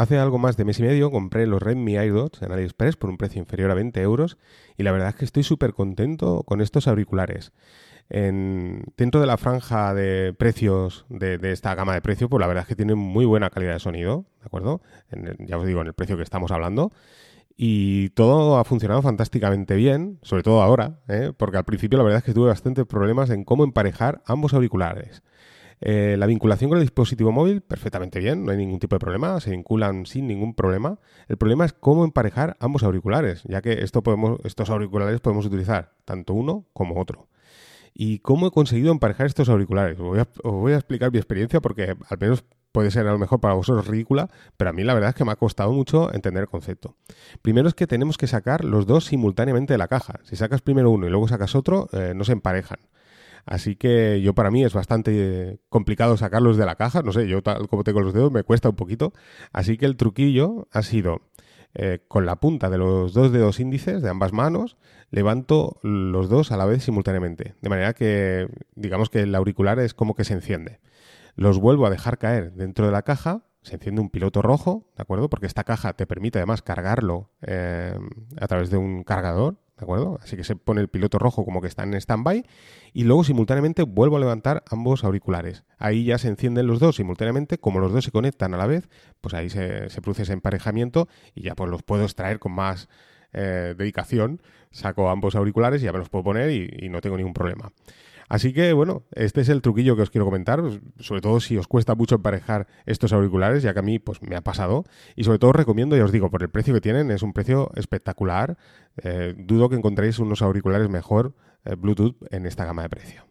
Hace algo más de mes y medio compré los Redmi AirDots en AliExpress por un precio inferior a 20 euros y la verdad es que estoy súper contento con estos auriculares. En, dentro de la franja de precios de, esta gama de precios, pues la verdad es que tienen muy buena calidad de sonido, ¿de acuerdo? ya os digo, en el precio que estamos hablando. Y todo ha funcionado fantásticamente bien, sobre todo ahora, ¿eh? porque al principio la verdad es que tuve bastantes problemas en cómo emparejar ambos auriculares. Eh, la vinculación con el dispositivo móvil, perfectamente bien, no hay ningún tipo de problema, se vinculan sin ningún problema. El problema es cómo emparejar ambos auriculares, ya que esto podemos, estos auriculares podemos utilizar tanto uno como otro. ¿Y cómo he conseguido emparejar estos auriculares? Os voy, a, explicar mi experiencia porque al menos puede ser a lo mejor para vosotros ridícula, pero a mí la verdad es que me ha costado mucho entender el concepto. Primero es que tenemos que sacar los dos simultáneamente de la caja. Si sacas primero uno y luego sacas otro, eh, no se emparejan. Así que yo para mí es bastante complicado sacarlos de la caja. No sé, yo tal como tengo los dedos me cuesta un poquito. Así que el truquillo ha sido eh, con la punta de los dos dedos índices de ambas manos, levanto los dos a la vez simultáneamente. De manera que digamos que el auricular es como que se enciende. Los vuelvo a dejar caer dentro de la caja se enciende un piloto rojo, ¿de acuerdo? Porque esta caja te permite además cargarlo eh, a través de un cargador, ¿de acuerdo? Así que se pone el piloto rojo como que está en stand-by y luego simultáneamente vuelvo a levantar ambos auriculares. Ahí ya se encienden los dos simultáneamente, como los dos se conectan a la vez, pues ahí se, produce ese emparejamiento y ya pues los puedo extraer con más eh, dedicación, saco ambos auriculares y ya me los puedo poner y no tengo ningún problema. Así que, bueno, este es el truquillo que os quiero comentar, sobre todo si os cuesta mucho emparejar estos auriculares, ya que a mí pues me ha pasado. Y sobre todo os recomiendo, ya os digo, por el precio que tienen, es un precio espectacular. Eh, dudo que encontréis unos auriculares mejor eh, Bluetooth en esta gama de precio.